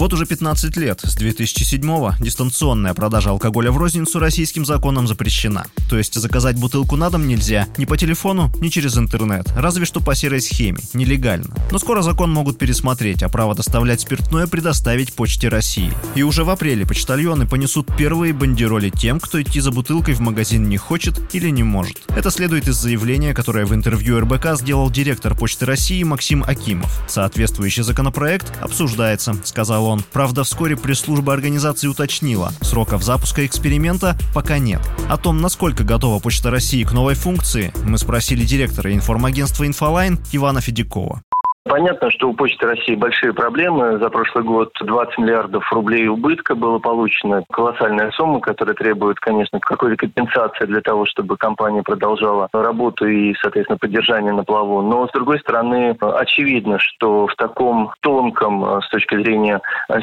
Вот уже 15 лет, с 2007-го, дистанционная продажа алкоголя в розницу российским законом запрещена. То есть заказать бутылку на дом нельзя ни по телефону, ни через интернет, разве что по серой схеме, нелегально. Но скоро закон могут пересмотреть, а право доставлять спиртное предоставить Почте России. И уже в апреле почтальоны понесут первые бандероли тем, кто идти за бутылкой в магазин не хочет или не может. Это следует из заявления, которое в интервью РБК сделал директор Почты России Максим Акимов. Соответствующий законопроект обсуждается, сказал он он. Правда, вскоре пресс-служба организации уточнила, сроков запуска эксперимента пока нет. О том, насколько готова Почта России к новой функции, мы спросили директора информагентства «Инфолайн» Ивана Федякова. Понятно, что у Почты России большие проблемы. За прошлый год 20 миллиардов рублей убытка было получено. Колоссальная сумма, которая требует, конечно, какой-то компенсации для того, чтобы компания продолжала работу и, соответственно, поддержание на плаву. Но, с другой стороны, очевидно, что в таком тонком, с точки зрения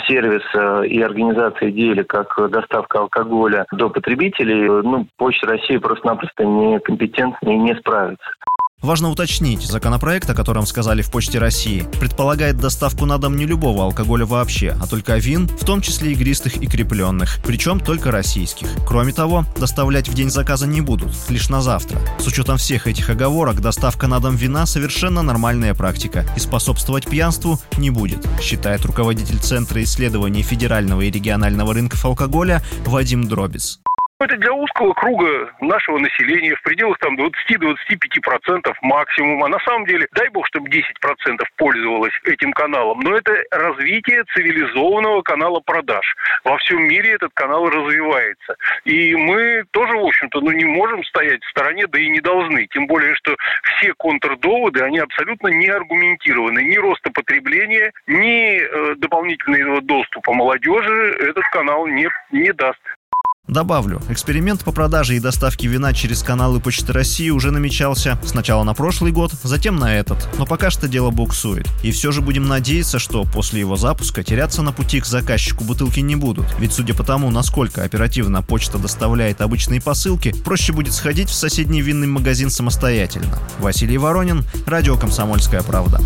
сервиса и организации деле, как доставка алкоголя до потребителей, ну, Почта России просто-напросто некомпетентна и не справится. Важно уточнить, законопроект, о котором сказали в Почте России, предполагает доставку на дом не любого алкоголя вообще, а только вин, в том числе игристых и крепленных, причем только российских. Кроме того, доставлять в день заказа не будут, лишь на завтра. С учетом всех этих оговорок, доставка на дом вина совершенно нормальная практика и способствовать пьянству не будет, считает руководитель Центра исследований федерального и регионального рынков алкоголя Вадим Дробис. Это для узкого круга нашего населения в пределах там 20-25% максимум. А на самом деле, дай бог, чтобы 10% пользовалось этим каналом. Но это развитие цивилизованного канала продаж. Во всем мире этот канал развивается. И мы тоже, в общем-то, ну, не можем стоять в стороне, да и не должны. Тем более, что все контрдоводы, они абсолютно не аргументированы. Ни роста потребления, ни э, дополнительного доступа молодежи этот канал не, не даст. Добавлю, эксперимент по продаже и доставке вина через каналы Почты России уже намечался сначала на прошлый год, затем на этот, но пока что дело буксует. И все же будем надеяться, что после его запуска теряться на пути к заказчику бутылки не будут, ведь судя по тому, насколько оперативно почта доставляет обычные посылки, проще будет сходить в соседний винный магазин самостоятельно. Василий Воронин, Радио «Комсомольская правда».